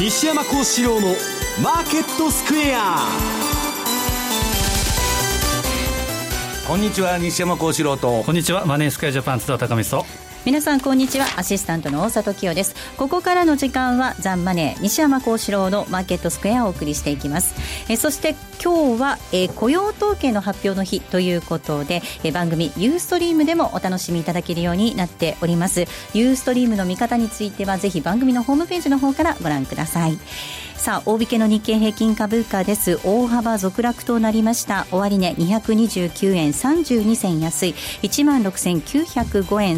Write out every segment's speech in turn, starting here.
西山幸四郎のマーケットスクエア。こんにちは西山幸四郎と。こんにちはマネースクエアジャパン津田高見と皆さんこんにちは。アシスタントの大里清です。ここからの時間はザンマネー西山幸四郎のマーケットスクエアをお送りしていきます。えそして今日は、えー、雇用統計の発表の日ということで、えー、番組ユーストリームでもお楽しみいただけるようになっております。ユーストリームの見方についてはぜひ番組のホームページの方からご覧ください。さあ大引けの日経平均株価です。大幅続落となりました。終値229円32銭安い。1万6905円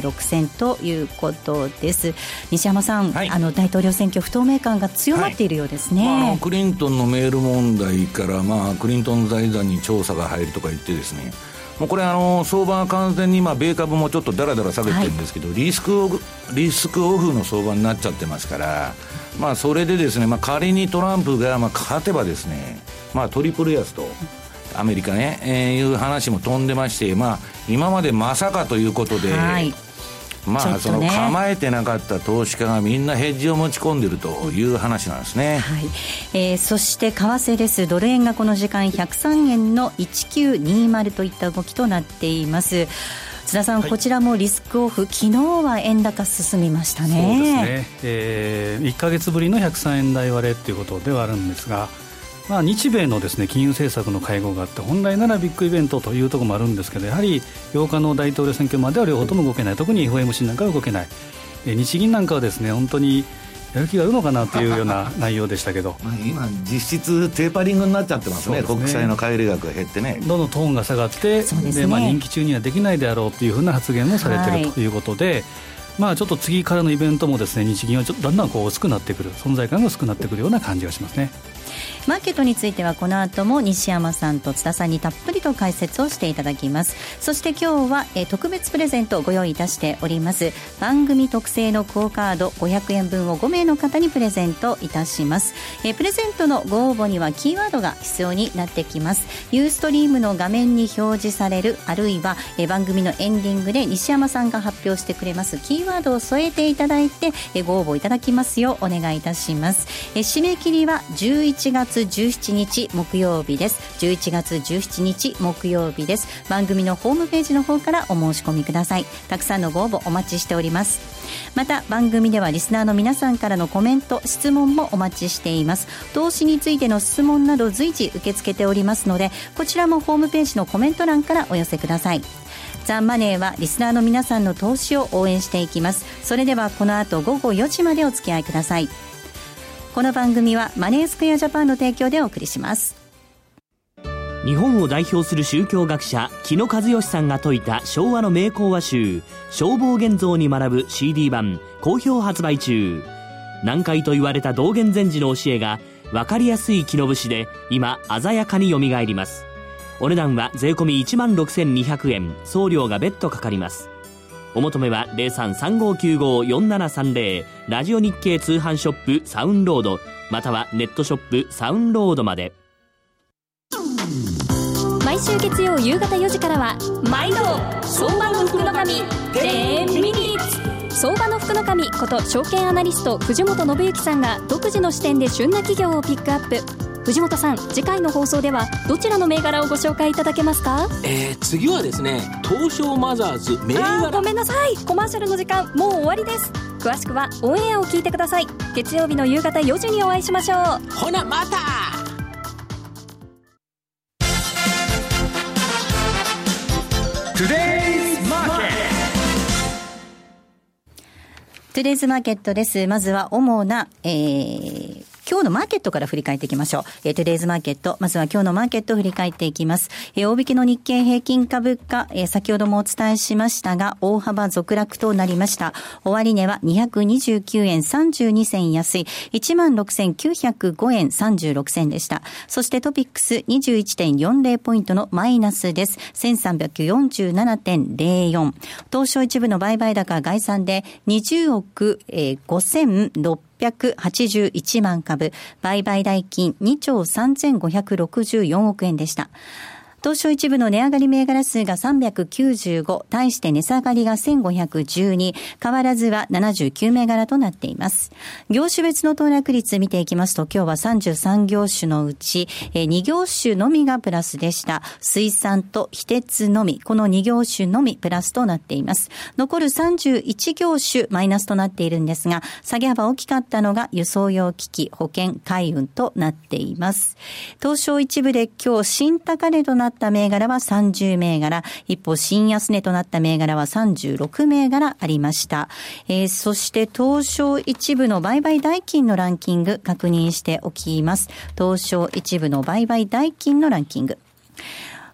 36銭ということです西山さん、はい、あの大統領選挙不透明感が強まっているようですね、はいまあ、クリントンのメール問題から、まあ、クリントン財団に調査が入るとか言ってですねもうこれあの相場は完全に今米株もちょっとだらだら下げてるんですけど、はい、リスクリスクオフの相場になっちゃってますからまあそれでですね、まあ、仮にトランプがまあ勝てばですねまあトリプル安とアメリカね、えー、いう話も飛んでましてまあ今までまさかということで、はいまあ、ね、その構えてなかった投資家がみんなヘッジを持ち込んでるという話なんですね、はい。えー、そして為替です。ドル円がこの時間103円の1920といった動きとなっています。津田さん、はい、こちらもリスクオフ。昨日は円高進みましたね。そうですね、えー、1か月ぶりの103円台割れということではあるんですがまあ、日米のですね金融政策の会合があって本来ならビッグイベントというところもあるんですけどやはり8日の大統領選挙までは両方とも動けない。特に FOMC なんかは動けない。日銀なんかはですね本当にやる気があるのかなというような 内容でしたけど。今実質テーパリングになっちゃってますね、ね、国債の買入額が減ってね。どんどんトーンが下がってで、ね、まあ、任期中にはできないであろうというふうな発言もされてるとい。うことで、はいまあ、ちょっと次からのイベントもですね日銀はちょっとだんだんこう薄くなってくる。存在感が薄くなってくるような感じがしますね。マーケットについてはこの後も西山さんと津田さんにたっぷりと解説をしていただきます。そして今日は、え特別プレゼントをご用意いたしております。番組特製のクオカード500円分を5名の方にプレゼントいたします、えプレゼントのご応募にはキーワードが必要になってきます。ユーストリームの画面に表示されるあるいは、え番組のエンディングで西山さんが発表してくれます。キーワードを添えていただいて、えご応募いただきますようお願いいたします、え締め切りは11月月17日木曜日です。11月17日木曜日です。番組のホームページの方からお申し込みください。たくさんのご応募お待ちしております。また番組ではリスナーの皆さんからのコメント質問もお待ちしています。投資についての質問など随時受け付けておりますのでこちらもホームページのコメント欄からお寄せください。ザンマネーはリスナーの皆さんの投資を応援していきます。それではこの後午後4時までお付き合いください。この番組はマネースクエアジャパンの提供でお送りします。日本を代表する宗教学者木野和義さんが説いた昭和の名講話集消防現像に学ぶ CD 版好評発売中。難解と言われた道元禅師の教えが分かりやすい木の節で今鮮やかによみがえります。お値段は税込1万6200円。送料が別途かかります。お求めは0335954730ラジオ日経通販ショップサウンロードまたはネットショップサウンロードまで。毎週月曜夕方4時からは毎度相場の福の神10ミニッツ相場の福の神こと証券アナリスト藤本信之さんが独自の視点で旬な企業をピックアップ。藤本さん次回の放送ではどちらの銘柄をご紹介いただけますか？えー、次はですね東証マザーズ銘柄。ごめんなさい。コマーシャルの時間もう終わりです。詳しくはオンエアを聞いてください。月曜日の夕方4時にお会いしましょう。ほなまた! Today's Market。 Today's Market です。まずは主な、えー、今日のマーケットから振り返っていきましょう。えー、 Today's Market。まずは今日のマーケットを振り返っていきます。えー、大引けの日経平均株価、えー、先ほどもお伝えしましたが、大幅続落となりました。終値は229円32銭安い、16,905円36銭でした。そしてトピックス21.40ポイントのマイナスです。1347.04。東証一部の売買高概算で20億、えー、5600 881万株、売買代金2兆3564億円でした。東証一部の値上がり銘柄数が395、対して値下がりが1512、変わらずは79銘柄となっています。業種別の騰落率見ていきますと、今日は33業種のうち、え2業種のみがプラスでした。水産と非鉄のみ、この2業種のみプラスとなっています。残る31業種マイナスとなっているんですが、下げ幅大きかったのが輸送用機器、保険、海運となっています。東証一部で今日新高値となった銘柄は30銘柄、一方新安値となった銘柄は36銘柄ありました。えー、そして東証一部の売買代金のランキング確認しておきます。東証一部の売買代金のランキング。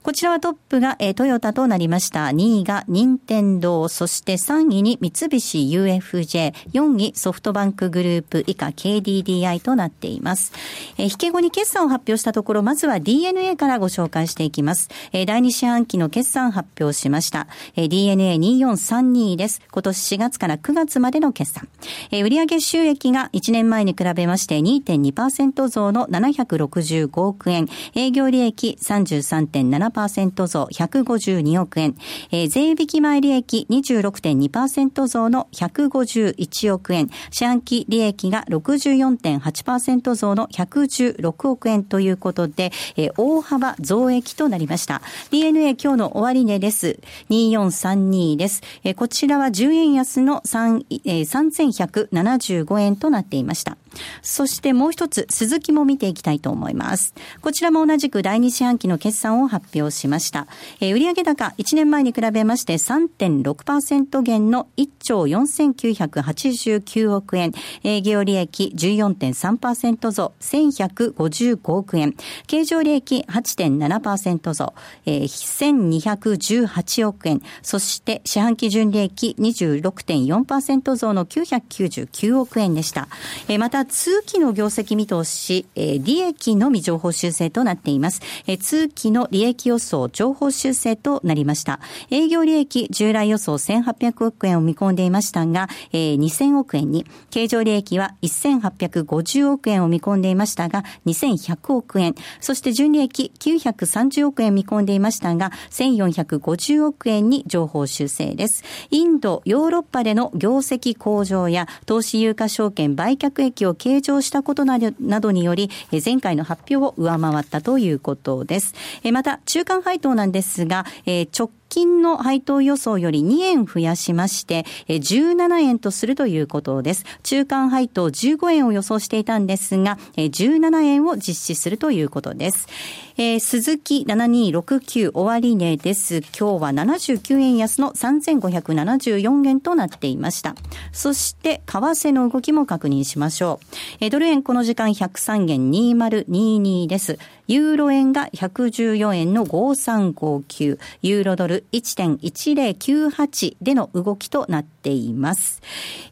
こちらはトップが、えー、トヨタとなりました。2位が任天堂、そして3位に三菱 UFJ、4位ソフトバンクグループ以下 KDDI となっています。えー、引け後に決算を発表したところ、まずは DNA からご紹介していきます。えー、第2四半期の決算発表しました。えー、DNA2432 です。今年4月から9月までの決算。えー、売上収益が1年前に比べまして2.2%増の765億円。営業利益33.7% 7%増152億円、えー、税引き前利益26.2%増の151億円、四半期利益が64.8%増の116億円ということで、えー、大幅増益となりました。DNA 今日の終値です。2432です。えー、こちらは10円安の3、えー、3175円となっていました。そしてもう一つ、鈴木も見ていきたいと思います。こちらも同じく第二四半期の決算を発表しました。えー、売上高1年前に比べまして3.6%減の1兆4989億円、営業利益14.3%増1155億円、経常利益8.7%増、えー、1218億円、そして四半期純利益26.4%増の999億円でした。えー、また通期の業績見通し、えー、利益のみ情報修正となっています。えー、通期の利益予想情報修正となりました。営業利益従来予想1800億円を見込んでいましたが、えー、2000億円に、経常利益は1850億円を見込んでいましたが、2100億円、そして純利益930億円見込んでいましたが、1450億円に情報修正です。インド、ヨーロッパでの業績向上や投資有価証券売却益を計上したことなどにより、前回の発表を上回ったということです。また、中間配当なんですが、直近の配当予想より2円増やしまして、17円とするということです。中間配当15円を予想していたんですが、17円を実施するということです。えー、鈴木7269終値です。今日は79円安の3574円となっていました。そして、為替の動きも確認しましょう。えー、ドル円この時間103円2022です。ユーロ円が114円の5359、ユーロドル1.1098での動きとなっています。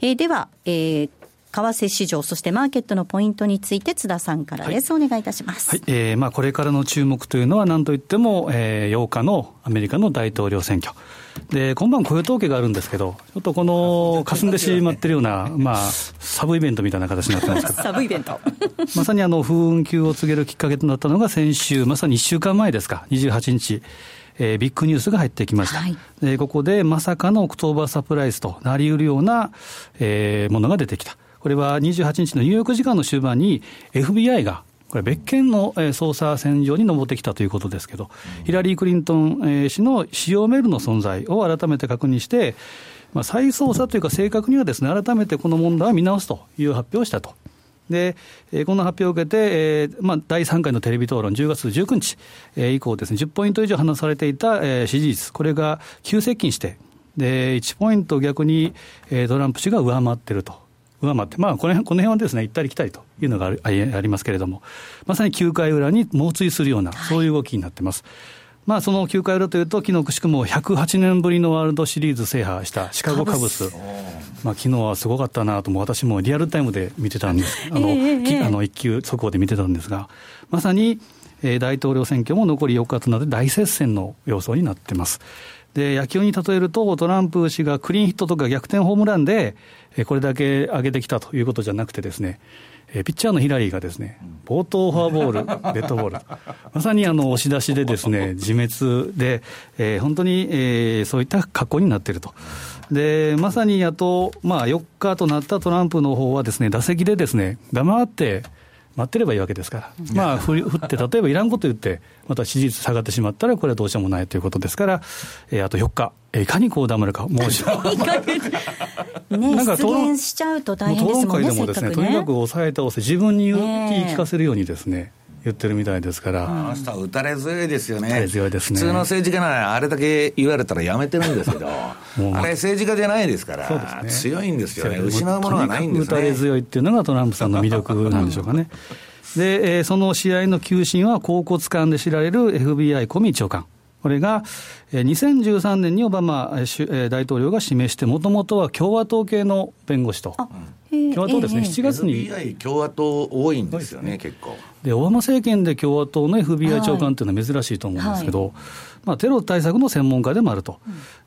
えー、では、えー為替市場、そしてマーケットのポイントについて津田さんからです。はい、お願いいたします。はい、えー、まあこれからの注目というのは何といっても、えー、8日のアメリカの大統領選挙。で、今晩雇用統計があるんですけど、ちょっとこの、霞んでしまってるような、まあ、サブイベントみたいな形になってますけど。サブイベント。まさにあの、風雲急を告げるきっかけとなったのが先週、まさに1週間前ですか、28日。えー、ビッグニュースが入ってきました、はい、でここでまさかの October surprise となりうるような、えー、ものが出てきた。これは28日のニューヨーク時間の終盤に FBI がこれ別件の捜査線上に上ってきたということですけど、ヒラリー・クリントン氏の使用メールの存在を改めて確認して、まあ、再捜査というか、正確にはですね改めてこの問題を見直すという発表をしたと。で、この発表を受けて、えーまあ、第3回のテレビ討論、10月19日、えー、以降ですね、10ポイント以上話されていた、えー、支持率、これが急接近して、で1ポイント逆に、えー、トランプ氏が上回っていると上回って、まあ、この辺この辺はですね、行ったり来たりというのがありますけれども、まさに9回裏に猛追するような、そういう動きになってます。まあ、その9回裏というと、昨日くしくも108年ぶりのワールドシリーズ制覇したシカゴカブス、まあ昨日はすごかったなと、私もリアルタイムで見てたんです、あの、えー、あの一級速報で見てたんですが、まさに、えー、大統領選挙も残り4日となって大接戦の様相になってます。で、野球に例えると、トランプ氏がクリーンヒットとか逆転ホームランで、これだけ上げてきたということじゃなくてですね、えー、ピッチャーのヒラリーがですね、冒頭フォアボール、デッドボール、まさにあの押し出しでですね、自滅で、えー、本当に、えー、そういった格好になっていると。で、まさにあと、まあ、4日となったトランプの方はですね、打席でですね、黙って、待ってればいいわけですから、まあ、振って、例えばいらんこと言って、また支持率下がってしまったら、これはどうしようもないということですから、えー、あと4日、いかにこう黙るか、もうね、なんか討論しちゃうと大変ですもんね、討論会でもですね、ね。とにかく抑え倒せ、自分に言い聞かせるようにですね、言ってるみたいですから、あの人は打たれ強いですよね、打たれ強いですね普通の政治家なら、あれだけ言われたらやめてるんですけど、あれ、政治家じゃないですから、ね、強いんですよね、失うものがないんですね。打たれ強いっていうのがトランプさんの魅力なんでしょうかね。で、えー、その試合の球審は、甲骨感で知られる FBI コミ長官。これが、2013年にオバマ大統領が指名して、もともとは共和党系の弁護士と。共和党ですね、7月に。FBI 共和党多いんですよね、結構。で、オバマ政権で共和党の FBI 長官っていうのは珍しいと思うんですけど、はい、まあ、テロ対策の専門家でもあると。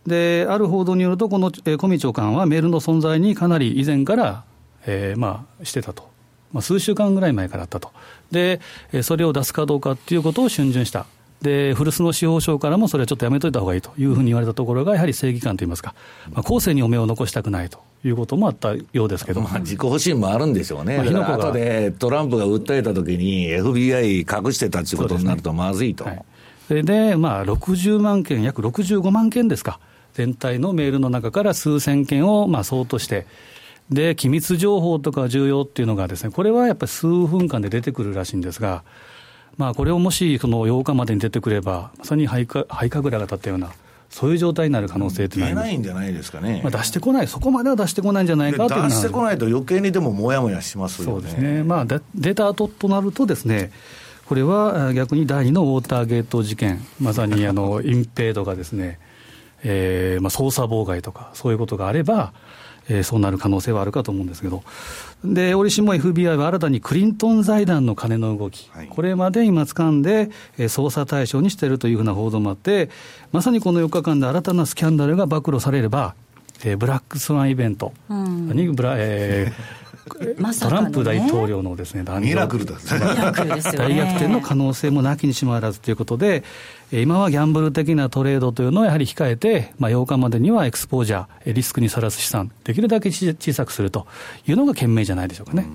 で、ある報道によると、このコミ長官はメールの存在にかなり以前から、えー、まあ、してたと。まあ、数週間ぐらい前からあったと。で、それを出すかどうかっていうことを逡巡した。で、古巣の司法省からもそれはちょっとやめといたほうがいいというふうに言われたところが、やはり正義感といいますか、まあ、後世にお目を残したくないということもあったようですけど、まあ、自己保身もあるんでしょうね、まあ、だから後でトランプが訴えたときに、FBI 隠してたっていうことになるとまずいと。ねはい、で、まあ、60万件、約65万件ですか、全体のメールの中から数千件をまあ相当して、で、機密情報とか重要っていうのがですね、これはやっぱり数分間で出てくるらしいんですが、まあ、これをもしその8日までに出てくれば、まさに肺か肺神楽が立ったような、そういう状態になる可能性って出ないんじゃないですかね、まあ、出してこない、そこまでは出してこないんじゃないかという出してこないと、余計にでももやもやしますよね。そうですね、まあ、出た後となるとですね、これは逆に第2のウォーターゲート事件、まさにあの隠蔽とかですね、えーまあ、捜査妨害とか、そういうことがあれば、えー、そうなる可能性はあるかと思うんですけど、で折しも FBI は新たにクリントン財団の金の動き、はい、これまで今掴んで、えー、捜査対象にしているというふうな報道もあって、まさにこの4日間で新たなスキャンダルが暴露されれば、えー、ブラックスワンイベント。にブラ、えー まね、トランプ大統領のですね、ミラクルだ、大逆転の可能性もなきにしもあらずということで、今はギャンブル的なトレードというのをやはり控えて、まあ、8日までにはエクスポージャー、リスクにさらす資産、できるだけ小さくするというのが賢明じゃないでしょうかね。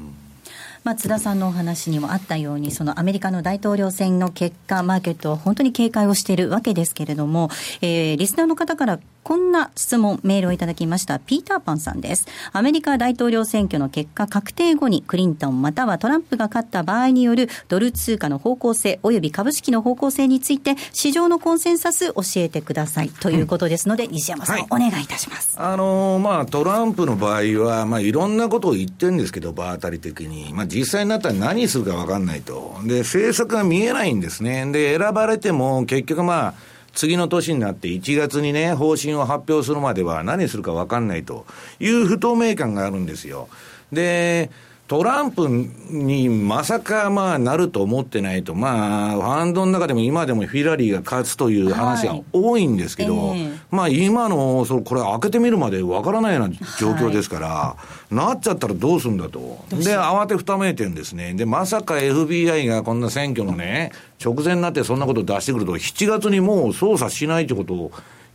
まあ、津田さんのお話にもあったように、そのアメリカの大統領選の結果、マーケットは本当に警戒をしているわけですけれども、えー、リスナーの方からこんな質問、メールをいただきました。ピーターパンさんです。アメリカ大統領選挙の結果確定後にクリントンまたはトランプが勝った場合によるドル通貨の方向性及び株式の方向性について市場のコンセンサス教えてくださいということですので、西山さん、はい、お願いいたします。あのー、まあ、トランプの場合は、まあ、いろんなことを言ってるんですけど、場当たり的に。まあ、実際になったら何するか分かんないと。で、政策が見えないんですね。で、選ばれても結局まあ、次の年になって1月にね、方針を発表するまでは何するか分かんないという不透明感があるんですよ。で、トランプにまさかまあなると思ってないと、まあ、ファンドの中でも今でもヒラリーが勝つという話が多いんですけど、はいえー、まあ今の、そこれ開けてみるまでわからないような状況ですから、はい、なっちゃったらどうするんだと。で、慌てふためいてるんですね。で、まさか FBI がこんな選挙のね、直前になってそんなことを出してくると、7月にもう捜査しないということを、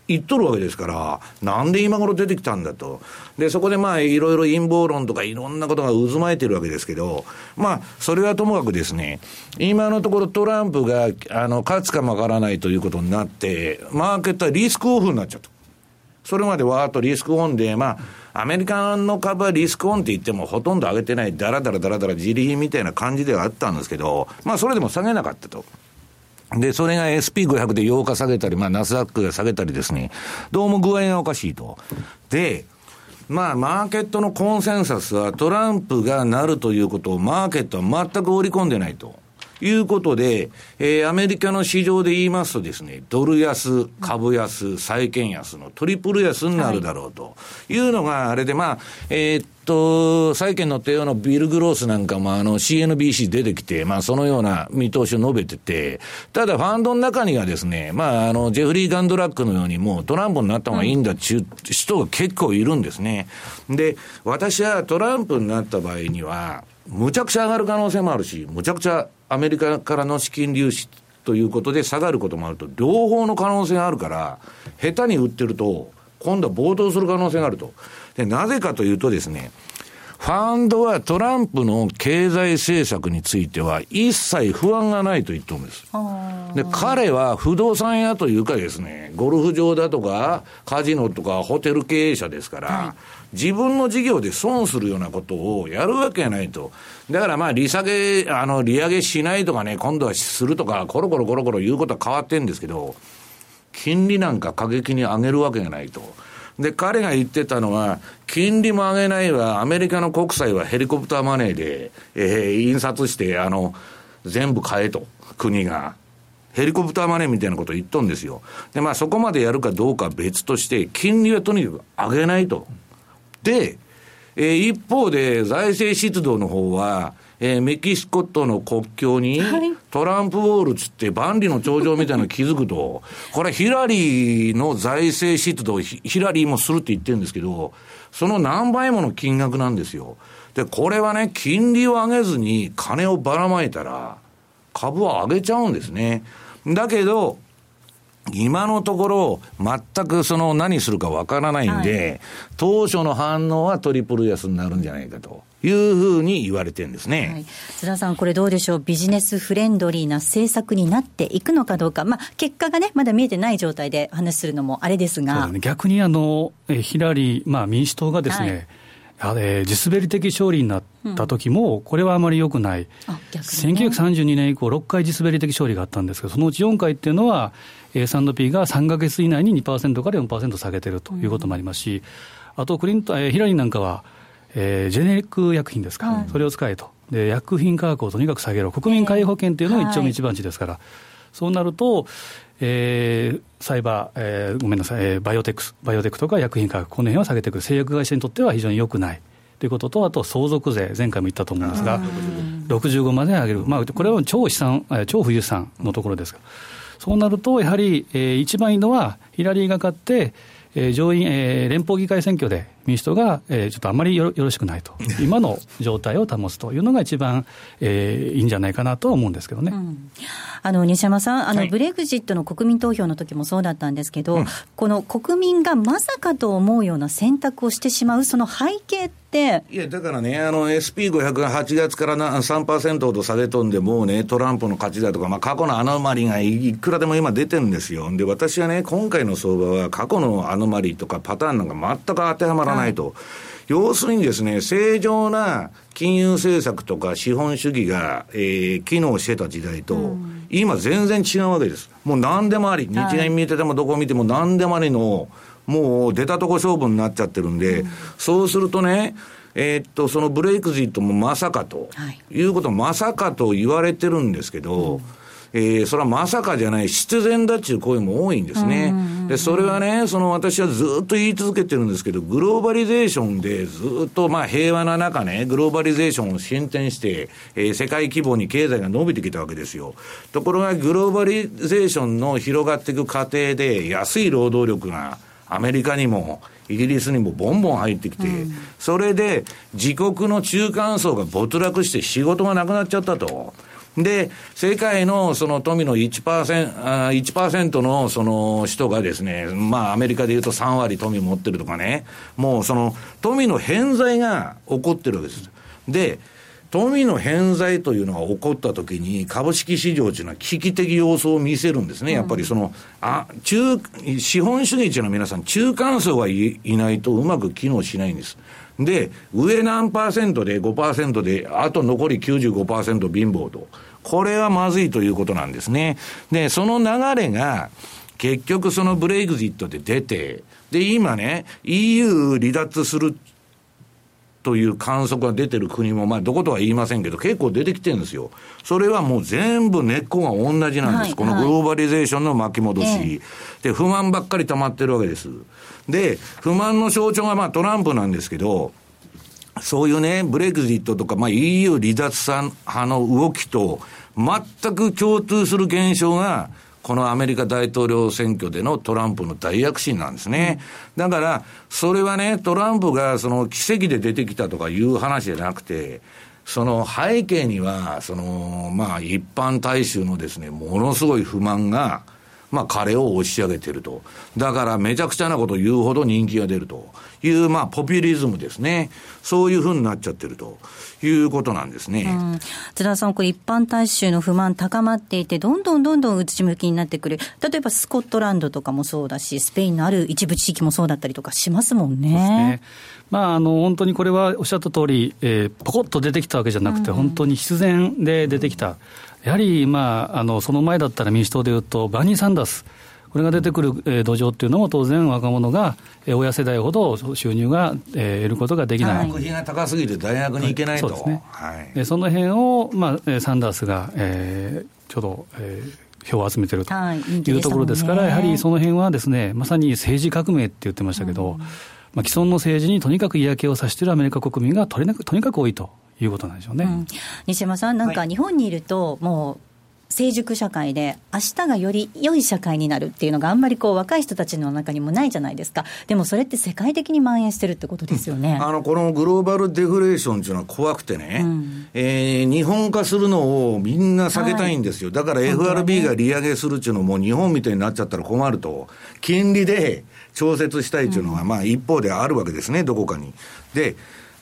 言っとるわけですから、なんで今頃出てきたんだと。で、そこでまあ、いろいろ陰謀論とかいろんなことが渦巻いてるわけですけど、まあ、それはともかくですね、今のところトランプが、あの、勝つかもわからないということになって、マーケットはリスクオフになっちゃった。それまでわーっとリスクオンで、まあ、アメリカの株はリスクオンって言ってもほとんど上げてない、だらだらだらだら自利品みたいな感じではあったんですけど、まあ、それでも下げなかったと。で、それが SP500 で8日下げたり、まあ、ナスダックが下げたりですね、どうも具合がおかしいと。で、まあ、マーケットのコンセンサスはトランプがなるということをマーケットは全く織り込んでないと。いうことで、えー、アメリカの市場で言いますとですね、ドル安、株安、債券安のトリプル安になるだろうというのがあれで、まあ、えー、っと、債券の帝王のビル・グロースなんかもあの CNBC 出てきて、まあそのような見通しを述べてて、ただファンドの中にはですね、まああの、ジェフリー・ガンドラックのようにもうトランプになった方がいいんだっていう人が結構いるんですね。で、私はトランプになった場合には、むちゃくちゃ上がる可能性もあるし、むちゃくちゃアメリカからの資金流出ということで下がることもあると、両方の可能性があるから、下手に売ってると、今度は暴騰する可能性があると。で、なぜかというとですね、ファンドはトランプの経済政策については一切不安がないと言ってるんです。で、彼は不動産屋というかですね、ゴルフ場だとか、カジノとかホテル経営者ですから、はい、自分の事業で損するようなことをやるわけがないと。だからまあ、利下げ、あの、利上げしないとかね、今度はするとか、コロコロコロコロ言うことは変わってんですけど、金利なんか過激に上げるわけがないと。で、彼が言ってたのは、金利も上げないわ、アメリカの国債はヘリコプターマネーで、えー、印刷して、あの、全部買えと、国が。ヘリコプターマネーみたいなことを言っとんですよ。で、まあそこまでやるかどうか別として、金利はとにかく上げないと。で、えー、一方で財政出動の方は、えー、メキシコとの国境に、トランプウォールつって万里の長城みたいなの気づくと、これヒラリーの財政出動ヒラリーもするって言ってるんですけど、その何倍もの金額なんですよ。で、これはね、金利を上げずに金をばらまいたら、株は上げちゃうんですね。だけど、今のところ、全くその何するかわからないんで、はい、当初の反応はトリプル安になるんじゃないかと。いうふうに言われてるんですね、はい、津田さん、これどうでしょう、ビジネスフレンドリーな政策になっていくのかどうか、まあ、結果がね、まだ見えてない状態で話するのもあれですが、ね、逆にあのヒラリー、まあ、民主党がですね、はい。えー、地滑り的勝利になった時も、これはあまり良くない、うんね、1932年以降、6回地滑り的勝利があったんですけど、そのうち4回っていうのは、S&P が3か月以内に2%から4%下げてるということもありますし、うん、あとクリント、えー、ヒラリーなんかは、えー、ジェネリック薬品ですか、はい、それを使えと。で、薬品価格をとにかく下げろ、国民皆保険というのが一丁目一番地ですから、はい、そうなると、えー、サイバー、えー、ごめんなさい、えー、バイオテックス、バイオテックとか薬品価格、この辺は下げていく、製薬会社にとっては非常に良くない。ということと、あと相続税、前回も言ったと思うん。ですが、65まで上げる、まあ、これは超資産、超富裕資産のところですが、そうなると、やはり、えー、一番いいのは、ヒラリーが勝って、えー、上院、えー、連邦議会選挙で民主党が、えー、ちょっとあまりよろしくないと、今の状態を保つというのが一番、えー、いいんじゃないかなと思うんですけどね、うん、あの西山さんあの、はい、ブレグジットの国民投票の時もそうだったんですけど、うん、この国民がまさかと思うような選択をしてしまう、その背景って、いや、だからね、あの SP500 が8月からな3%ほど下げとんで、もうね、トランプの勝ちだとか、まあ、過去のアノマリがいくらでも今出てるんですよ。で、私はね、今回の相場は過去のアノマリとかパターンなんか全く当てはまらないと。はい要するにですね、正常な金融政策とか資本主義が、えー、機能してた時代と、うん、今全然違うわけです。もう何でもあり、日銀見ててもどこ見ても何でもありの、もう出たとこ勝負になっちゃってるんで、うん、そうするとね、えー、っと、そのブレイクジットもまさかと、はい、いうことまさかと言われてるんですけど、うんえー、それはまさかじゃない、必然だっていう声も多いんですね。で、それはね、その私はずっと言い続けてるんですけど、グローバリゼーションでずっとまあ平和な中ね、グローバリゼーションを進展して、えー、世界規模に経済が伸びてきたわけですよ。ところが、グローバリゼーションの広がっていく過程で、安い労働力がアメリカにも、イギリスにもボンボン入ってきて、うん、それで自国の中間層が没落して仕事がなくなっちゃったと。で、世界のその富の1%、1%のその人がですね、まあアメリカで言うと3割富持ってるとかね、もうその富の偏在が起こってるわけです。で、富の偏在というのが起こったときに、株式市場というのは危機的様相を見せるんですね。やっぱりその、あ、中、資本主義というのは皆さん中間層がいないとうまく機能しないんです。で、上何パーセントで5%で、あと残り95%貧乏と。これはまずいということなんですね。で、その流れが、結局そのブレイクジットで出て、で、今ね、EU 離脱するという観測が出てる国も、まあ、どことは言いませんけど、結構出てきてるんですよ。それはもう全部根っこが同じなんです。はい、このグローバリゼーションの巻き戻し、はい、で、不満ばっかり溜まってるわけです。で、不満の象徴がまあトランプなんですけど、そういうね、ブレグジットとか、まあ、EU 離脱派の動きと、全く共通する現象が、このアメリカ大統領選挙でのトランプの大躍進なんですね。だから、それはね、トランプがその奇跡で出てきたとかいう話じゃなくて、その背景には、その、まあ、一般大衆のですね、ものすごい不満が、まあ、彼を押し上げてると。だから、めちゃくちゃなことを言うほど人気が出るという、まあ、ポピュリズムですね。そういうふうになっちゃってるということなんですね。うん、津田さん、これ一般大衆の不満高まっていて、どんどんどんどん内向きになってくる。例えばスコットランドとかもそうだし、スペインのある一部地域もそうだったりとかしますもんね。ねまあ、あの本当にこれはおっしゃった通り、えー、ポコッと出てきたわけじゃなくて、うん、本当に必然で出てきた。やはり、まあ、あのその前だったら民主党でいうと、バーニー・サンダース、これが出てくる、えー、土壌っていうのも、当然、若者が、えー、親世代ほど収入が、えー、得ることができない。学費が高すぎて大学に行けないと、はい、そうですね、はい、でその辺を、まあ、サンダースが、えー、ちょうど、えー、票を集めてるとい。うところですから、はい、やはりその辺はですね、まさに政治革命って言ってましたけど、うん、まあ、既存の政治にとにかく嫌気をさしているアメリカ国民がとにかくとにかく多いということなんでしょうね、うん、西山さん、なんか日本にいると、もう成熟社会で、明日がより良い社会になるっていうのがあんまりこう若い人たちの中にもないじゃないですか。でもそれって世界的に蔓延してるってことですよね。あの、このグローバルデフレーションっていうのは怖くてね、うん、えー、日本化するのをみんな避けたいんですよ。はい、だから FRB が利上げするっていうのも日本みたいになっちゃったら困ると、金利で調節したいっていうのは、まあ一方であるわけですね、どこかに。で、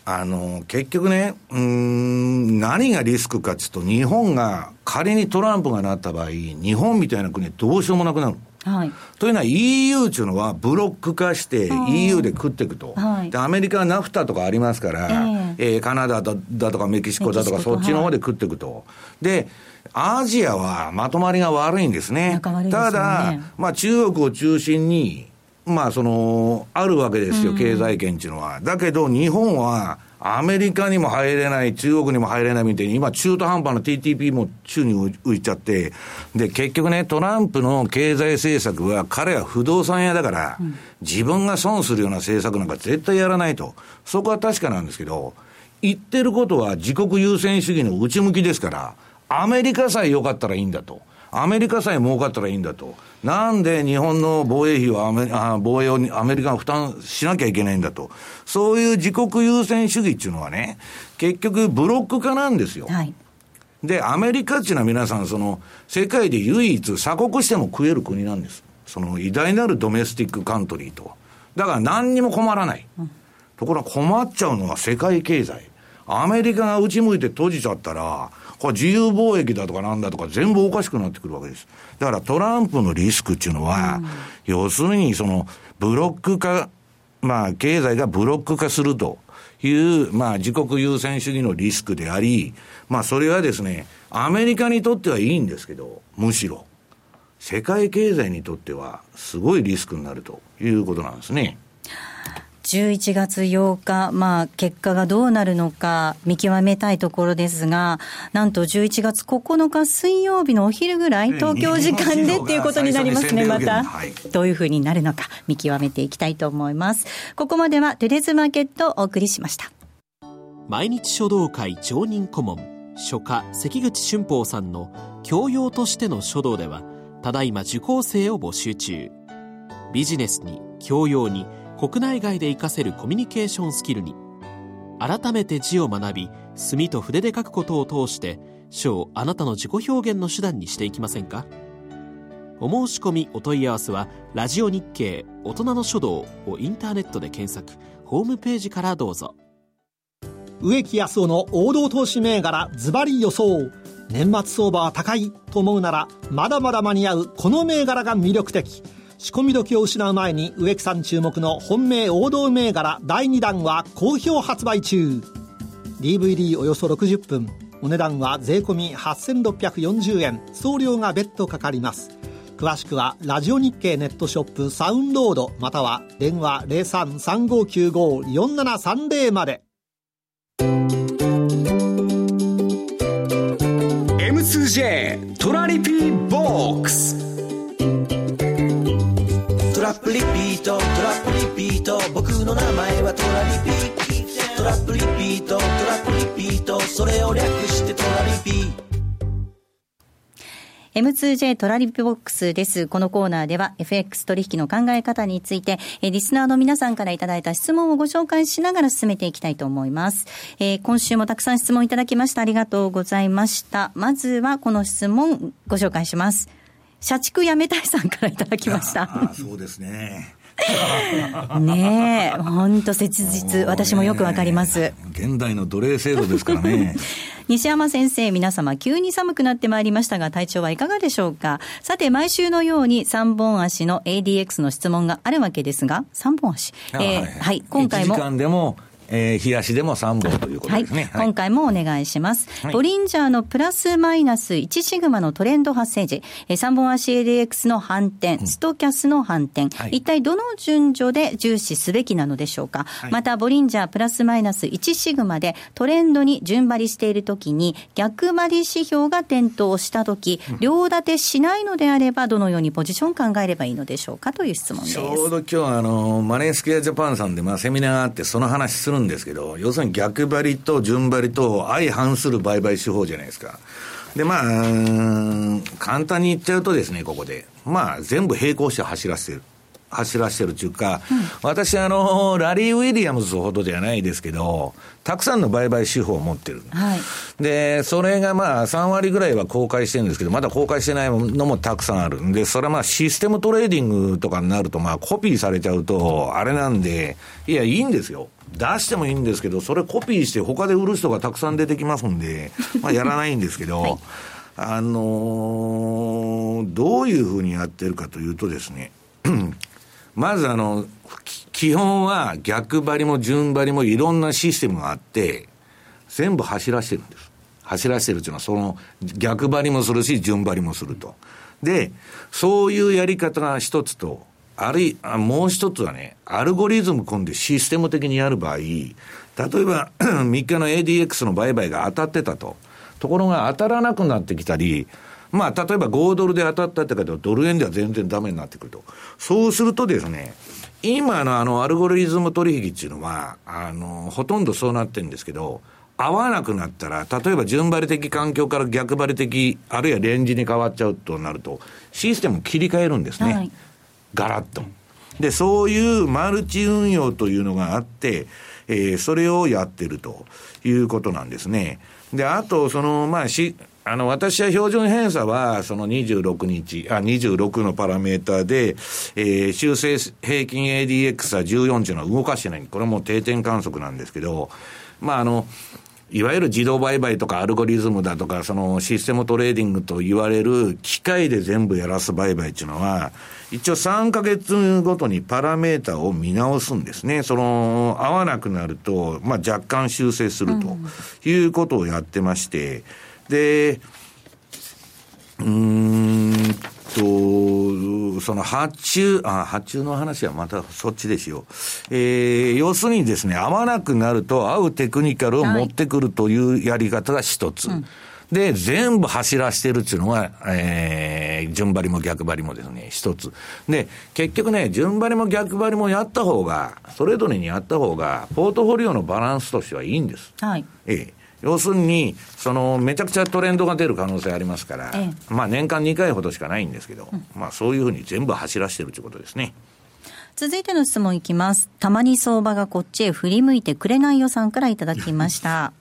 あの、結局ね、うん、何がリスクかっていうと、日本が仮にトランプがなった場合、日本みたいな国はどうしようもなくなる。はい、というのは EU っていうのはブロック化して EU で食っていくと、はい、でアメリカはナフタとかありますから、えー、えー、カナダだとかメキシコだとかそっちの方で食っていくと、はい、でアジアはまとまりが悪いんですね。すね。ただ、まあ、中国を中心にまあ、その、あるわけですよ、経済圏っていうのは。だけど、日本は、アメリカにも入れない、中国にも入れないみたいに、今、中途半端な TTP も宙に浮いちゃって、で、結局ね、トランプの経済政策は、彼は不動産屋だから、自分が損するような政策なんか絶対やらないと。そこは確かなんですけど、言ってることは自国優先主義の内向きですから、アメリカさえ良かったらいいんだと。アメリカさえ儲かったらいいんだと。なんで日本の防衛費をアメあ防衛をアメリカが負担しなきゃいけないんだと。そういう自国優先主義っていうのはね、結局ブロック化なんですよ。はい、で、アメリカっていうのは皆さん、その、世界で唯一鎖国しても食える国なんです。その偉大なるドメスティックカントリーと。だから何にも困らない。うん、ところが困っちゃうのは世界経済。アメリカが内向いて閉じちゃったら、これ自由貿易だとかなんだとか全部おかしくなってくるわけです。だからトランプのリスクっていうのは、うん、要するにそのブロック化、まあ経済がブロック化するという、まあ自国優先主義のリスクであり、まあそれはですね、アメリカにとってはいいんですけど、むしろ、世界経済にとってはすごいリスクになるということなんですね。11月8日、まあ、結果がどうなるのか見極めたいところですが、なんと11月9日水曜日のお昼ぐらい、東京時間でっていうことになりますね、また。どういうふうになるのか見極めていきたいと思います。ここまではテレズマーケットをお送りしました。毎日書道会常任顧問、書家関口俊宝さんの教養としての書道では、ただいま受講生を募集中。ビジネスに、教養に、国内外で活かせるコミュニケーションスキルに改めて字を学び墨と筆で書くことを通して書をあなたの自己表現の手段にしていきませんか？お申し込みお問い合わせは「ラジオ日経大人の書道」をインターネットで検索ホームページからどうぞ。植木康夫の王道投資銘柄ズバリ予想。年末相場は高いと思うならまだまだ間に合うこの銘柄が魅力的。仕込み時を失う前に植木さん注目の本命王道銘柄第2弾は好評発売中。DVD およそ60分。お値段は税込8640円。送料が別途かかります。詳しくはラジオ日経ネットショップサウンロードまたは電話0335954730まで。M2J トラリピーボックス。トラップリピートトラップリピート僕の名前はトラリピトラップリピートトラップリピートそれを略してトラリピ M2J トラリピボックスです。このコーナーでは FX 取引の考え方について、えリスナーの皆さんからいただいた質問をご紹介しながら進めていきたいと思います。えー今週もたくさん質問いただきました。ありがとうございました。まずはこの質問ご紹介します。社畜やめたいさんからいただきました。そうですね。ねえ、本当切実。私もよくわかります。現代の奴隷制度ですからね。西山先生、皆様、急に寒くなってまいりましたが、体調はいかがでしょうか？さて、毎週のように3本足の ADX の質問があるわけですが、3本足。えーはい、今回も1時。間でも、えー、冷やしでも3本ということはい、ですね。今回もお願いします。はい。ボリンジャーのプラスマイナス1シグマのトレンド発生時、えー3本足 ADX の反転、ストキャスの反転、はい。一体どの順序で重視すべきなのでしょうか、い。また、ボリンジャープラスマイナス1シグマでトレンドに順張りしているときに、逆張り指標が点灯したとき、両立てしないのであれば、どのようにポジション考えればいいのでしょうか？という質問です。ちょうど今日あの、マネースクエアジャパンさんで、まあ、セミナーがあって、その話するんですけど、要するに逆張りと順張りと相反する売買手法じゃないですか。で、まあ、簡単に言っちゃうとですね、ここで。まあ、全部並行して走らせてる。走らせてるっていうか、私あの、ラリー・ウィリアムズほどではないですけど、たくさんの売買手法を持ってる。はい。で、それがまあ3割ぐらいは公開してるんですけど、まだ公開してないのもたくさんあるんで、それはまあシステムトレーディングとかになると、まあコピーされちゃうと、あれなんで、いや、いいんですよ。出してもいいんですけど、それコピーして他で売る人がたくさん出てきますんで、まあやらないんですけど、あのーどういうふうにやってるかというとですね、まずあの、基本は逆張りも順張りもいろんなシステムがあって、全部走らしてるんです。走らしてるっていうのは、その逆張りもするし、順張りもすると。で、そういうやり方が一つと、あるいは、もう一つはね、アルゴリズム組んでシステム的にやる場合、例えば、3日の ADX の売買が当たってたと。ところが当たらなくなってきたり、まあ、例えば5ドルで当たったってけど、ドル円では全然ダメになってくると。そうするとですね、今のあの、アルゴリズム取引っていうのは、あの、ほとんどそうなってるんですけど、合わなくなったら、例えば順張り的環境から逆張り的、あるいはレンジに変わっちゃうとなると、システム切り替えるんですね。はいガラッと。で、そういうマルチ運用というのがあって、えーそれをやってるということなんですね。で、あと、その、まあ、し、あの、私は標準偏差は、その26日、あ、26のパラメーターで、えー修正平均 ADX は14っていうのは動かしてない。これも定点観測なんですけど、まあ、あの、いわゆる自動売買とかアルゴリズムだとか、そのシステムトレーディングと言われる機械で全部やらす売買っていうのは、一応3ヶ月ごとにパラメータを見直すんですね。その、合わなくなると、まあ若干修正するということをやってまして、で、うーんと、その発注、あ、発注の話はまたそっちですよ。えー、要するにですね、合わなくなると合うテクニカルを持ってくるというやり方が一つ。で、全部走らしてるっていうのが、えー、順張りも逆張りもですね、一つ。で、結局ね、順張りも逆張りもやった方が、それぞれにやった方が、ポートフォリオのバランスとしてはいいんです。はい。ええ。要するに、その、めちゃくちゃトレンドが出る可能性ありますから、えまあ年間2回ほどしかないんですけど、まあそういうふうに全部走らせてるということですね。続いての質問いきます。たまに相場がこっちへ振り向いてくれない予算からいただきました。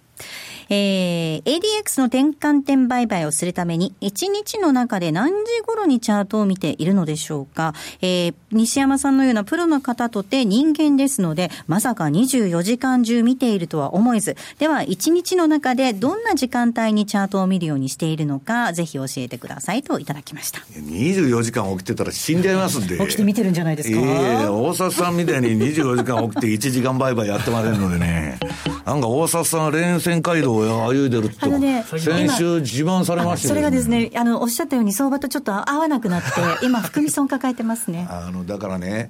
えー、ADX の転換点売買をするために、1日の中で何時頃にチャートを見ているのでしょうか。えー、西山さんのようなプロの方とて人間ですので、まさか24時間中見ているとは思えず、では1日の中でどんな時間帯にチャートを見るようにしているのか、ぜひ教えてくださいといただきました。24時間起きてたら死んじゃいますんで。起きて見てるんじゃないですか？いえいえ大札さんみたいに24時間起きて1時間売買やってませんのでね。なんか大札さん連戦街道を歩いてるって、ね先週自慢されましたそよれがですね、あの、おっしゃったように相場とちょっと合わなくなって、今、含み損抱えてますね。あの、だからね、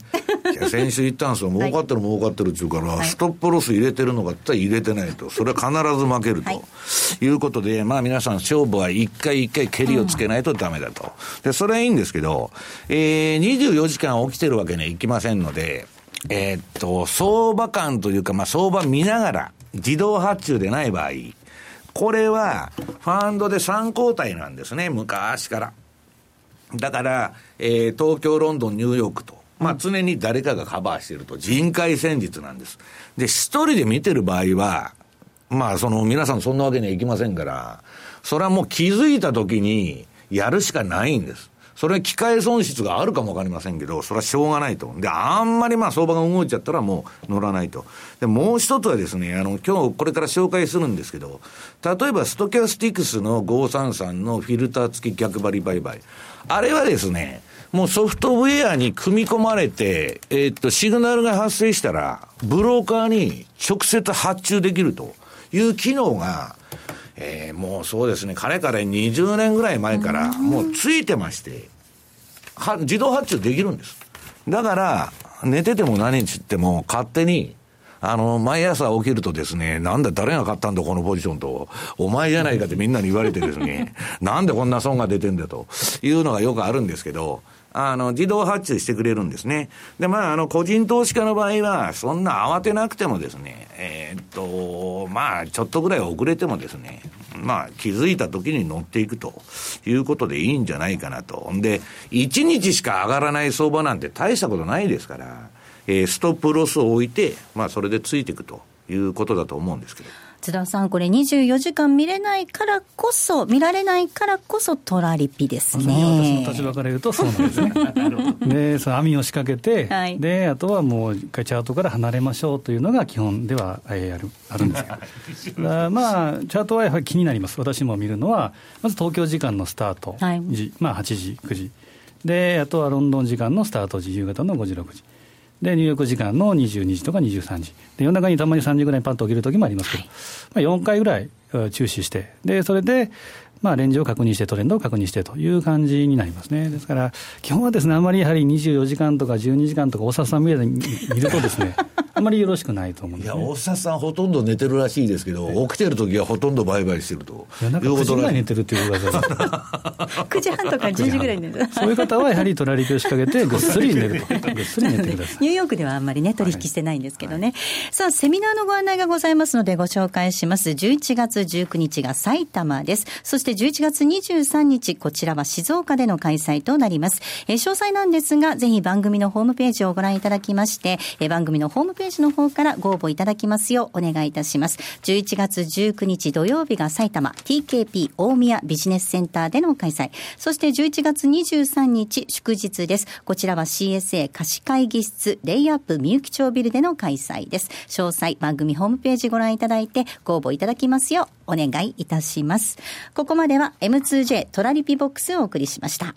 先週言ったんですよ、儲かってる儲かってるって言うから、はいストップロス入れてるのかって言ったら入れてないと。それは必ず負けると。はいい、うことで、まあ皆さん勝負は一回一回蹴りをつけないとダメだと。で、それはいいんですけど、えー、24時間起きてるわけにはいきませんので、えーっと、相場感というか、まあ相場見ながら、自動発注でない場合、これは、ファンドで3交代なんですね、昔から。だから、えー東京、ロンドン、ニューヨークと、まあ、常に誰かがカバーしていると、人海戦術なんです。で、一人で見てる場合は、まあ、その、皆さんそんなわけにはいきませんから、それはもう気づいた時にやるしかないんです。それは機械損失があるかもわかりませんけど、それはしょうがないと。で、あんまりまあ相場が動いちゃったらもう乗らないと。で、もう一つはですね、あの、今日これから紹介するんですけど、例えばストキャスティクスの533のフィルター付き逆張り売買。あれはですね、もうソフトウェアに組み込まれて、えーっと、シグナルが発生したら、ブローカーに直接発注できるという機能が、えーもうそうですね、かれかれ20年ぐらい前から、もうついてまして、は自動発注できるんです。だから、寝てても何日っても勝手に、あの、毎朝起きるとですね、なんだ誰が買ったんだこのポジションと、お前じゃないかってみんなに言われてですね、なんでこんな損が出てんだというのがよくあるんですけど、あの、自動発注してくれるんですね。で、まあ、あの、個人投資家の場合は、そんな慌てなくてもですね、えーっと、まあ、ちょっとぐらい遅れてもですね、まあ、気づいた時に乗っていくということでいいんじゃないかなと。んで、1日しか上がらない相場なんて大したことないですから、えーストップロスを置いて、まあ、それでついていくということだと思うんですけど。津田さん、これ24時間見れないからこそ、見られないからこそ、トラリピですまさに私ねの。立場から言うとそうなんですね。で、その網を仕掛けて、はいで、あとはもう一回チャートから離れましょうというのが基本では、えーあるあるんですがまあ、チャートはやはり気になります。私も見るのは、まず東京時間のスタートはい時、まあ8時、9時。で、あとはロンドン時間のスタート時、夕方の5時、6時。で、ニューヨーク時間の22時とか23時。で、夜中にたまに3時ぐらいにパッと起きる時もありますけど、まあ4回ぐらいえ注視して、で、それで、まあ、レンジを確認して、トレンドを確認してという感じになりますね。ですから、基本はですね、あまりやはり24時間とか12時間とか、大沢さん見るとですね、あまりよろしくないと思うんいや、ですね。大札さんほとんど寝てるらしいですけど、起きてる時はほとんど売買してると。9いうことらしい時ぐらい寝てるっていう噂が9 時半とか10時ぐらいに寝る。そういう方はやはりトラリピを仕掛けて、ぐっすり寝ると。ぐっすり寝てください。ニューヨークではあんまりね、取引してないんですけどね。さあ、セミナーのご案内がございますのでご紹介します。11月19日が埼玉です。そして11月23日、こちらは静岡での開催となります。えー詳細なんですが、ぜひ番組のホームページをご覧いただきまして、えー番組のホームページページの方からご応募いただきますようお願いいたします。11月19日土曜日が埼玉 TKP 大宮ビジネスセンターでの開催。そして11月23日祝日です。こちらは CSA 貸し会議室レイアップみゆき町ビルでの開催です。詳細番組ホームページご覧いただいてご応募いただきますようお願いいたします。ここまでは M2J トラリピボックスをお送りしました。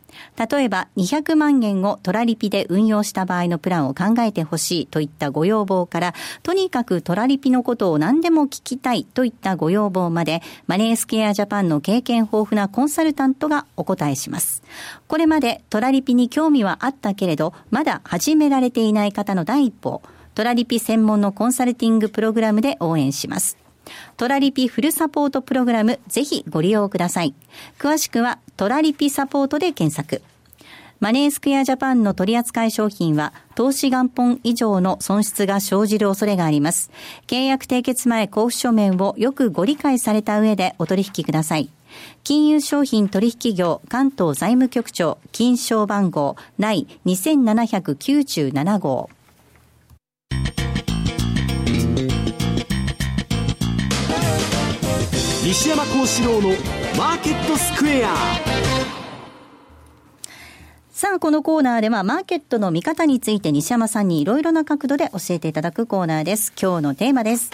例えば200万円をトラリピで運用した場合のプランを考えてほしいといったご要望から、とにかくトラリピのことを何でも聞きたいといったご要望まで、マネースケアジャパンの経験豊富なコンサルタントがお答えします。これまでトラリピに興味はあったけれど、まだ始められていない方の第一歩、トラリピ専門のコンサルティングプログラムで応援します。トラリピフルサポートプログラム、ぜひご利用ください。詳しくは、トラリピサポートで検索。マネースクエアジャパンの取扱い商品は、投資元本以上の損失が生じる恐れがあります。契約締結前交付書面をよくご理解された上でお取引ください。金融商品取引業関東財務局長金賞番号第2797号。西山幸四郎のマーケットスクエアさあ、このコーナーではマーケットの見方について西山さんにいろいろな角度で教えていただくコーナーです。今日のテーマです。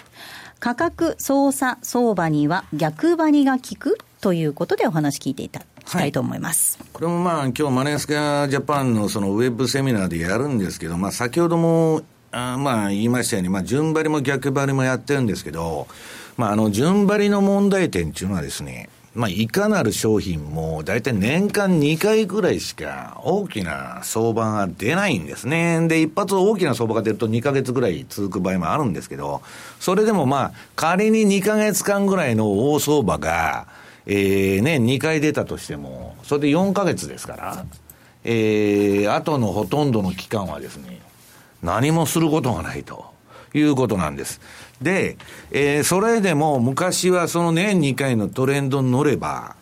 価格操作相場には逆張りが効くということでお話聞いていただきたいと思います。これもまあ、今日マネースケアジャパンのそのウェブセミナーでやるんですけど、まあ、先ほども、あまあ、言いましたように、まあ、順張りも逆張りもやってるんですけど、まあ、あの、順張りの問題点っていうのはですね、まあ、いかなる商品も、だいたい年間2回ぐらいしか大きな相場が出ないんですね。で、一発大きな相場が出ると2ヶ月ぐらい続く場合もあるんですけど、それでもまあ、仮に2ヶ月間ぐらいの大相場が、えー、ね、2回出たとしても、それで4ヶ月ですから、えー、後のほとんどの期間はですね、何もすることがないということなんです。で、えー、それでも昔はその年2回のトレンドに乗れば、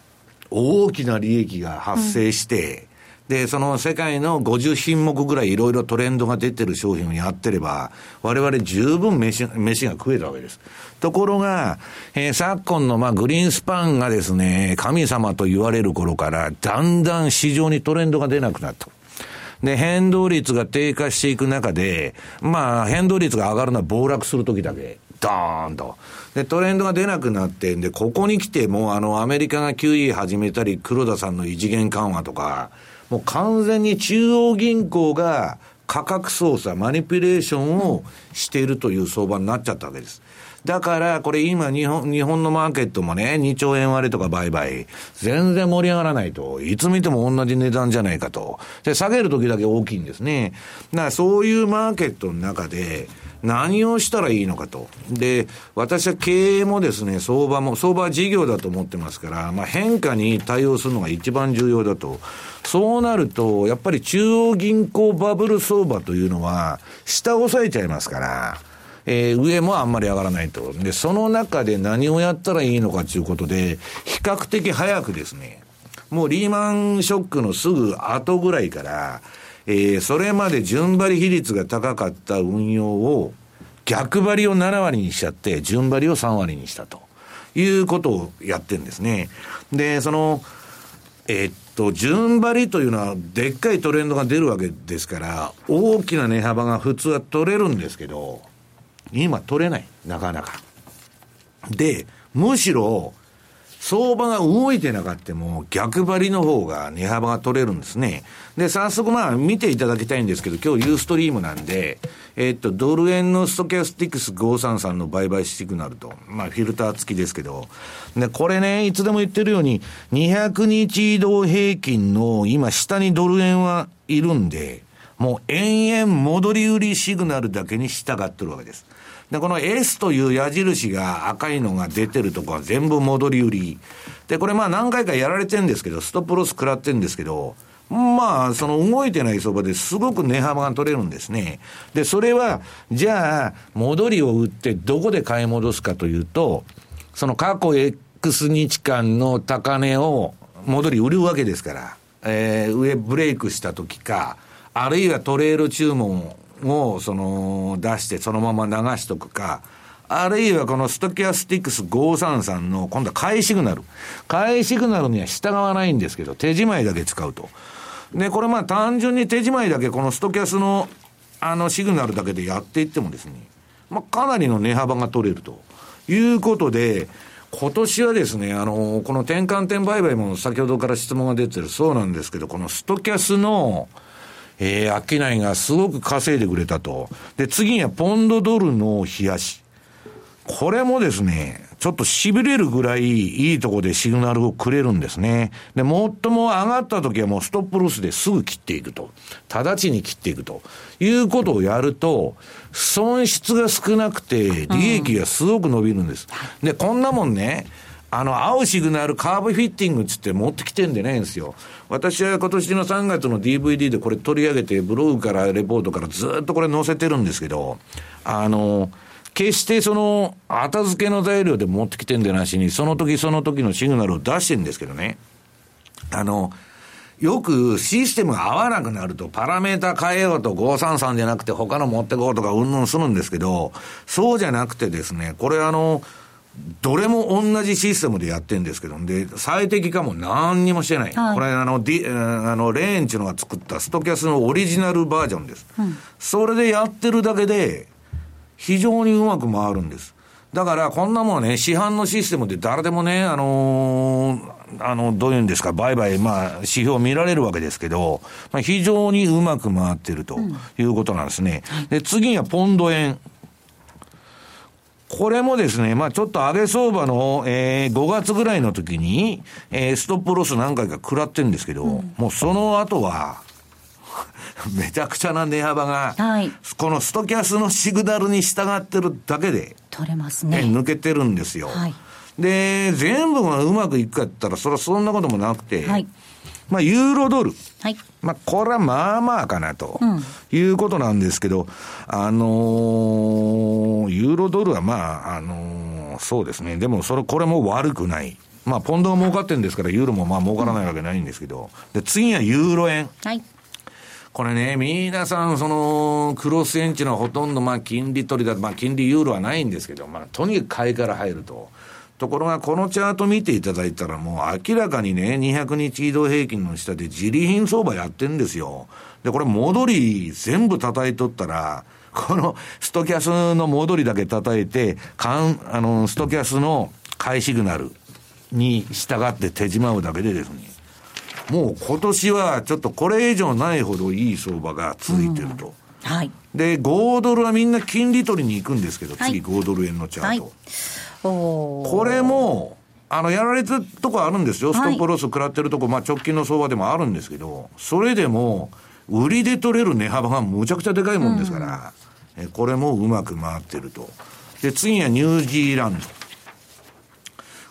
大きな利益が発生して、うん、で、その世界の50品目ぐらいいろいろトレンドが出てる商品をやってれば、我々十分飯飯が食えたわけです。ところが、えー、昨今のまあグリーンスパンがですね、神様と言われる頃から、だんだん市場にトレンドが出なくなった。で、変動率が低下していく中で、まあ、変動率が上がるのは暴落するときだけ。ドーンと。で、トレンドが出なくなってんで、ここに来てもう、あの、アメリカが QE 始めたり、黒田さんの異次元緩和とか、もう完全に中央銀行が価格操作、マニピュレーションをしているという相場になっちゃったわけです。だから、これ今日本、日本のマーケットもね、2兆円割れとか売買、全然盛り上がらないと。いつ見ても同じ値段じゃないかと。で、下げる時だけ大きいんですね。だからそういうマーケットの中で、何をしたらいいのかと。で、私は経営もですね、相場も、相場は事業だと思ってますから、まあ変化に対応するのが一番重要だと。そうなると、やっぱり中央銀行バブル相場というのは、下押さえちゃいますから、えー、上もあんまり上がらないと。で、その中で何をやったらいいのかということで、比較的早くですね、もうリーマンショックのすぐ後ぐらいから、えー、それまで順張り比率が高かった運用を、逆張りを7割にしちゃって、順張りを3割にしたということをやってるんですね。で、その、えー、っと、順張りというのは、でっかいトレンドが出るわけですから、大きな値幅が普通は取れるんですけど、今取れない。なかなか。で、むしろ、相場が動いてなかったも逆張りの方が値幅が取れるんですね。で、早速まあ見ていただきたいんですけど、今日ユーストリームなんで、えっと、ドル円のストキャスティックス533の売買シグナルと、まあフィルター付きですけど、で、これね、いつでも言ってるように、200日移動平均の今下にドル円はいるんで、もう延々戻り売りシグナルだけに従ってるわけです。で、この S という矢印が赤いのが出てるとこは全部戻り売り。で、これまあ何回かやられてるんですけど、ストップロス食らってんですけど、まあ、その動いてない相場ですごく値幅が取れるんですね。で、それは、じゃあ、戻りを売ってどこで買い戻すかというと、その過去 X 日間の高値を戻り売るわけですから、えー、上ブレイクした時か、あるいはトレール注文をその出してそのまま流しとくか、あるいはこのストキャスティックス533の今度は買いシグナル。買いシグナルには従わないんですけど、手仕舞いだけ使うと。で、これまあ単純に手仕舞いだけこのストキャスのあのシグナルだけでやっていってもですね、まあかなりの値幅が取れるということで、今年はですね、あの、この転換点売買も先ほどから質問が出てるそうなんですけど、このストキャスの、えー、商いがすごく稼いでくれたと。で、次にはポンドドルの冷やし。これもですね、ちょっと痺れるぐらいいいとこでシグナルをくれるんですね。で、最も上がった時はもうストップロスですぐ切っていくと。直ちに切っていくと。いうことをやると、損失が少なくて、利益がすごく伸びるんです。で、こんなもんね、あの、青シグナルカーブフィッティングっつって持ってきてんでないんですよ。私は今年の3月の DVD でこれ取り上げて、ブログからレポートからずっとこれ載せてるんですけど、あの、決してその、後付けの材料で持ってきてんでなしに、その時その時のシグナルを出してるんですけどね。あの、よくシステムが合わなくなると、パラメータ変えようと533じゃなくて他の持ってこうとかうんぬんするんですけど、そうじゃなくてですね、これあの、どれも同じシステムでやってるんですけど、で、最適化も何にもしてない。はい、これあの、ディあの、レーンチのが作ったストキャスのオリジナルバージョンです。うん、それでやってるだけで、非常にうまく回るんです。だから、こんなもんね、市販のシステムで誰でもね、あのー、あの、どういうんですか、売買、まあ、指標見られるわけですけど、まあ、非常にうまく回ってるということなんですね。で、次はポンド円。これもですね、まあちょっと上げ相場の、えー、5月ぐらいの時に、えー、ストップロス何回か食らってるんですけど、うん、もうその後は、めちゃくちゃな値幅が、はい、このストキャスのシグナルに従ってるだけで、取れますね。抜けてるんですよ。はい、で、全部がうまくいくかって言ったら、それはそんなこともなくて、はい、まあ、ユーロドル。はい。まあ、これはまあまあかなと、いうことなんですけど、うん、あのー、ユーロドルはまあ、あのー、そうですね。でも、それ、これも悪くない。まあ、ポンドが儲かってるんですから、ユーロもまあ儲からないわけないんですけど、で、次はユーロ円。はい。これね、皆さん、その、クロスエンチのほとんど、まあ、金利取りだと、まあ、金利ユーロはないんですけど、まあ、とにかく買いから入ると。ところが、このチャート見ていただいたら、もう明らかにね、200日移動平均の下で自利品相場やってんですよ。で、これ戻り全部叩いとったら、このストキャスの戻りだけ叩いて、かん、あの、ストキャスの買いシグナルに従って手締まうだけでですね、もう今年はちょっとこれ以上ないほどいい相場が続いてると。うん、はい。で、5ドルはみんな金利取りに行くんですけど、次5ドル円のチャート。はいこれも、あの、やられてるとこあるんですよ。ストップロス食らってるとこ、まあ直近の相場でもあるんですけど、それでも、売りで取れる値幅がむちゃくちゃでかいもんですから、うん、えこれもうまく回ってると。で、次はニュージーランド。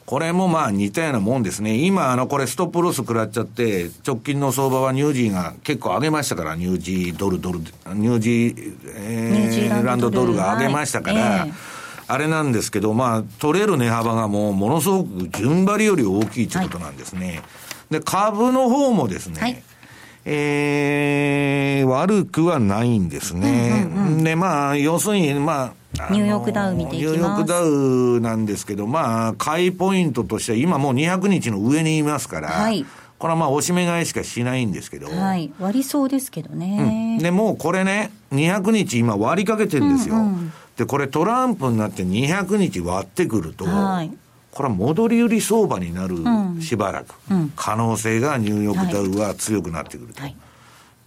これもまあ似たようなもんですね。今、あの、これストップロス食らっちゃって、直近の相場はニュージーが結構上げましたから、ニュージードルドル、ニュージー、えー、ランドドルが上げましたから、はいえーあれなんですけど、まあ、取れる値幅がもうものすごく順張りより大きいということなんですね。はい、で、株の方もですね、はい、えー、悪くはないんですね。うんうんうん、で、まあ、要するに、まあ、ニューヨークダウ見ていきますニューヨークダウなんですけど、まあ、買いポイントとしては、今もう200日の上にいますから、はい、これはまあ、押し目買いしかしないんですけど。はい。割りそうですけどね。うん、で、もうこれね、200日今割りかけてるんですよ。うんうんで、これトランプになって200日割ってくると、はい、これは戻り売り相場になる、しばらく、うん、可能性がニューヨークダウは強くなってくると。はい、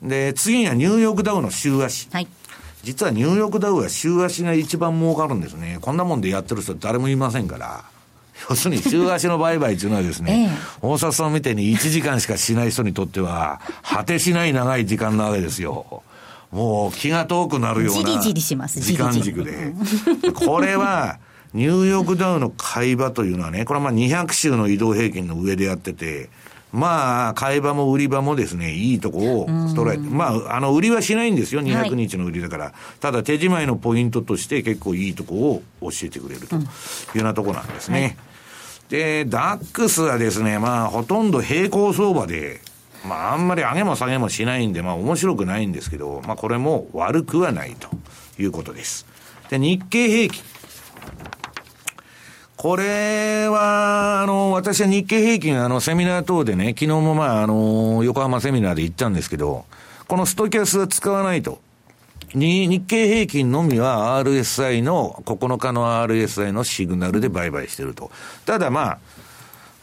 で、次にはニューヨークダウの週足。はい、実はニューヨークダウは週足が一番儲かるんですね。こんなもんでやってる人誰もいませんから。要するに週足の売買っていうのはですね、え大札さんみたいに1時間しかしない人にとっては、果てしない長い時間なわけですよ。もう気が遠くなるような時間軸で。これは、ニューヨークダウの買い場というのはね、これはまあ200週の移動平均の上でやってて、まあ、買い場も売り場もですね、いいとこを捉えて、まあ、あの、売りはしないんですよ、200日の売りだから。はい、ただ、手仕まいのポイントとして結構いいとこを教えてくれるというようなとこなんですね。はい、で、ダックスはですね、まあ、ほとんど平行相場で、まあ、あんまり上げも下げもしないんで、まあ、面白くないんですけど、まあ、これも悪くはないということです。で、日経平均。これは、あの、私は日経平均、あの、セミナー等でね、昨日もまあ、あの、横浜セミナーで言ったんですけど、このストキャスは使わないと。に、日経平均のみは RSI の、9日の RSI のシグナルで売買してると。ただまあ、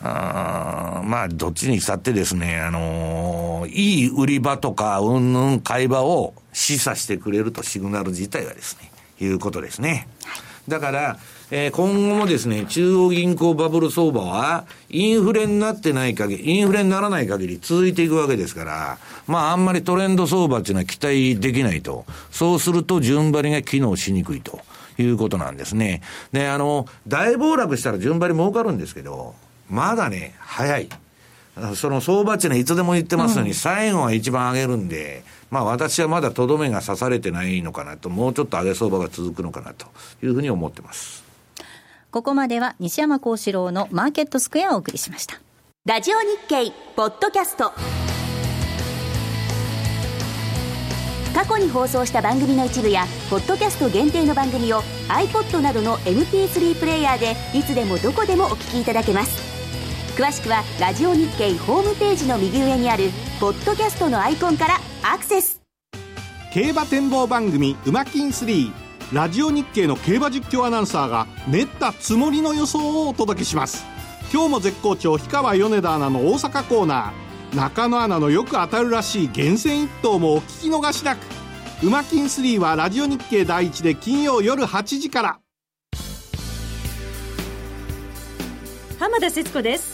あまあ、どっちにしたってですね、あのー、いい売り場とか、うんぬん買い場を示唆してくれると、シグナル自体はですね、いうことですね。だから、えー、今後もですね、中央銀行バブル相場は、インフレになってない限り、インフレにならない限り続いていくわけですから、まあ、あんまりトレンド相場っていうのは期待できないと。そうすると、順張りが機能しにくいと。いうことなんですね。で、あの、大暴落したら順張り儲かるんですけど、まだね、早い。その相場値はいつでも言ってますのに、うん、最後は一番上げるんで、まあ私はまだとどめが刺されてないのかなと、もうちょっと上げ相場が続くのかなというふうに思ってます。ここまでは西山幸四郎のマーケットスクエアをお送りしました。ラジオ日経ポッドキャスト。過去に放送した番組の一部やポッドキャスト限定の番組を iPod などの MP3 プレイヤーでいつでもどこでもお聞きいただけます詳しくはラジオ日経ホームページの右上にあるポッドキャストのアイコンからアクセス。競馬展望番組「うまきん3」ラジオ日経の競馬実況アナウンサーが練ったつもりの予想をお届けします。今日も絶好調氷川米田アナの大阪コーナー。中野アナのよく当たるらしい厳選一頭もお聞き逃しなく「うまきん3」はラジオ日経第一で金曜夜8時から。浜田節子です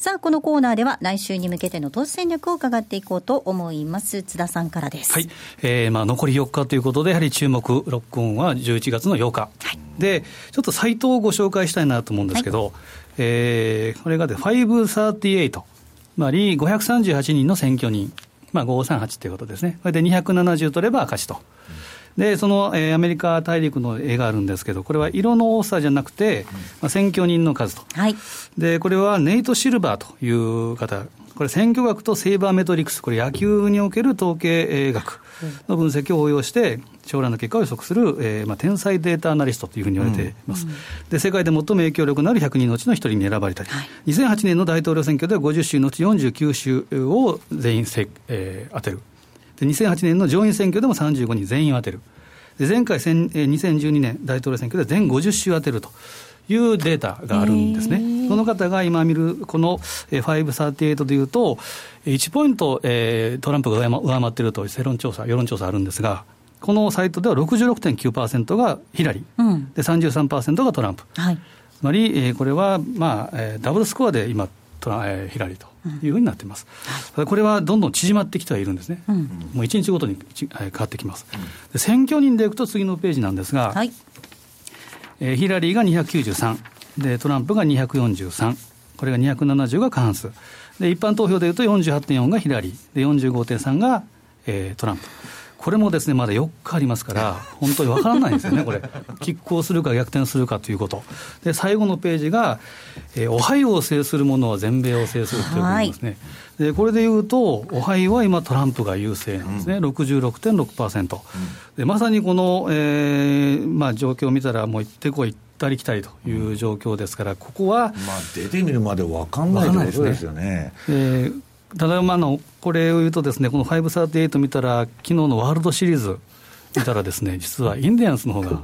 さあ、このコーナーでは来週に向けての投資戦略を伺っていこうと思います。津田さんからです。はい。えー、まあ残り4日ということで、やはり注目、ロックオンは11月の8日。はい、で、ちょっとサイトをご紹介したいなと思うんですけど、はい、えー、これがで538、つまり538人の選挙人、まあ538ということですね。これで270取れば赤字と。でその、えー、アメリカ大陸の絵があるんですけど、これは色の多さじゃなくて、まあ、選挙人の数と、はい、でこれはネイト・シルバーという方、これ、選挙学とセイバーメトリクス、これ、野球における統計学の分析を応用して、将来の結果を予測する、えーまあ、天才データアナリストというふうに言われています、うん、で世界で最も影響力のある100人のうちの1人に選ばれた。り、はい、2008年の大統領選挙では50州のうち49州を全員せ、えー、当てる。で2008年の上院選挙でも35人全員当てる。で前回2012年大統領選挙で全50州当てると。いうデータがあるんですね。その方が今見るこの538でいうと、1ポイント、えー、トランプが上回っているという世論調査、世論調査あるんですが、このサイトでは66.9%がヒラリー、うん、で33%がトランプ。はい、つまり、えー、これは、まあえー、ダブルスコアで今えー、ヒラリーというふうになっています、うん、これはどんどん縮まってきてはいるんですね、うん、もう1日ごとに変わってきます、で選挙人でいくと次のページなんですが、はい。えー、ヒラリーが293で、トランプが243、これが270が過半数、で一般投票でいうと48.4がヒラリー、で45.3が、えー、トランプ。これもですね、まだ4日ありますから、本当にわからないんですよね、これ。拮抗するか逆転するかということ。で、最後のページが、えー、オハイオを制する者は全米を制するということですね。で、これでいうと、オハイオは今トランプが優勢なんですね。うん、66.6%。で、まさにこの、えー、まあ状況を見たら、もう行ってこいったり来たりという状況ですから、ここは。まあ出てみるまで分かんないということですよね。えーただ、まあの、これを言うとですね、この538見たら、昨日のワールドシリーズ、見たらですね、実はインディアンスの方が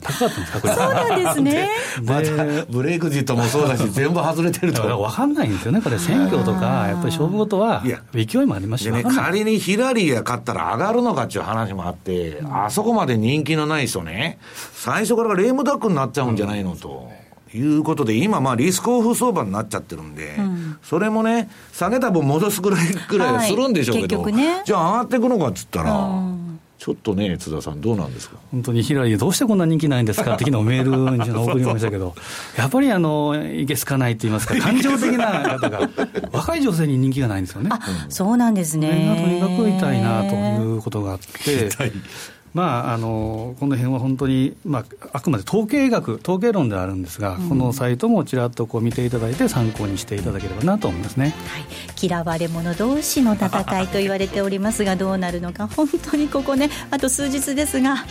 高かったんですか、これ。そうなんですね。また、ブレイクジットもそうだし、全部外れてると。分かんないんですよね、これ、選挙とか、やっぱり勝負事は、勢いもありますし、ね、仮にヒラリーが勝ったら上がるのかっていう話もあって、あそこまで人気のない人ね、最初からレームダックになっちゃうんじゃないのと。いうことで、今、まあ、リスクオフ相場になっちゃってるんで、うん、それもね、下げた分戻すぐらいぐらいするんでしょうけど、はい。ね、じゃあ上がっていくのかっつったら、うん。ちょっとね、津田さん、どうなんですか？本当にヒラリー、どうしてこんな人気ないんですかって、昨日メールに送りましたけど、やっぱりあのいけすかないと言いますか、感情的な方が、若い女性に人気がないんですよね。あそうなんですね。とにかく痛いなということがあって。まあ、あのこの辺は本当に、まあ、あくまで統計学、統計論であるんですが、うん、このサイトもちらっとこう見ていただいて、参考にしていただければなと思いますね、はい、嫌われ者同士の戦いと言われておりますが、どうなるのか、本当にここね、あと数日ですが。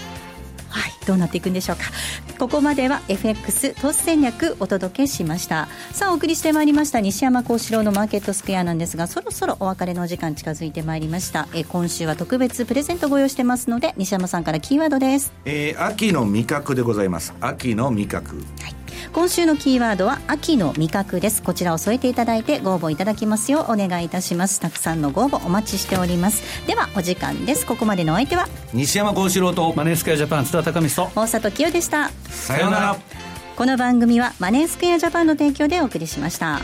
はい、どうなっていくんでしょうか。ここまでは FX 投資戦略お届けしました。さあお送りしてまいりました西山幸四郎のマーケットスクエアなんですがそろそろお別れの時間近づいてまいりました。え今週は特別プレゼントご用意してますので西山さんからキーワードです、えー、秋の味覚でございます。秋の味覚。はい今週のキーワードは秋の味覚です。こちらを添えていただいてご応募いただきますようお願いいたします。たくさんのご応募お待ちしております。ではお時間です。ここまでのお相手は西山幸四郎とマネースクエアジャパン津田隆美と大里清でした。さようなら。この番組はマネースクエアジャパンの提供でお送りしました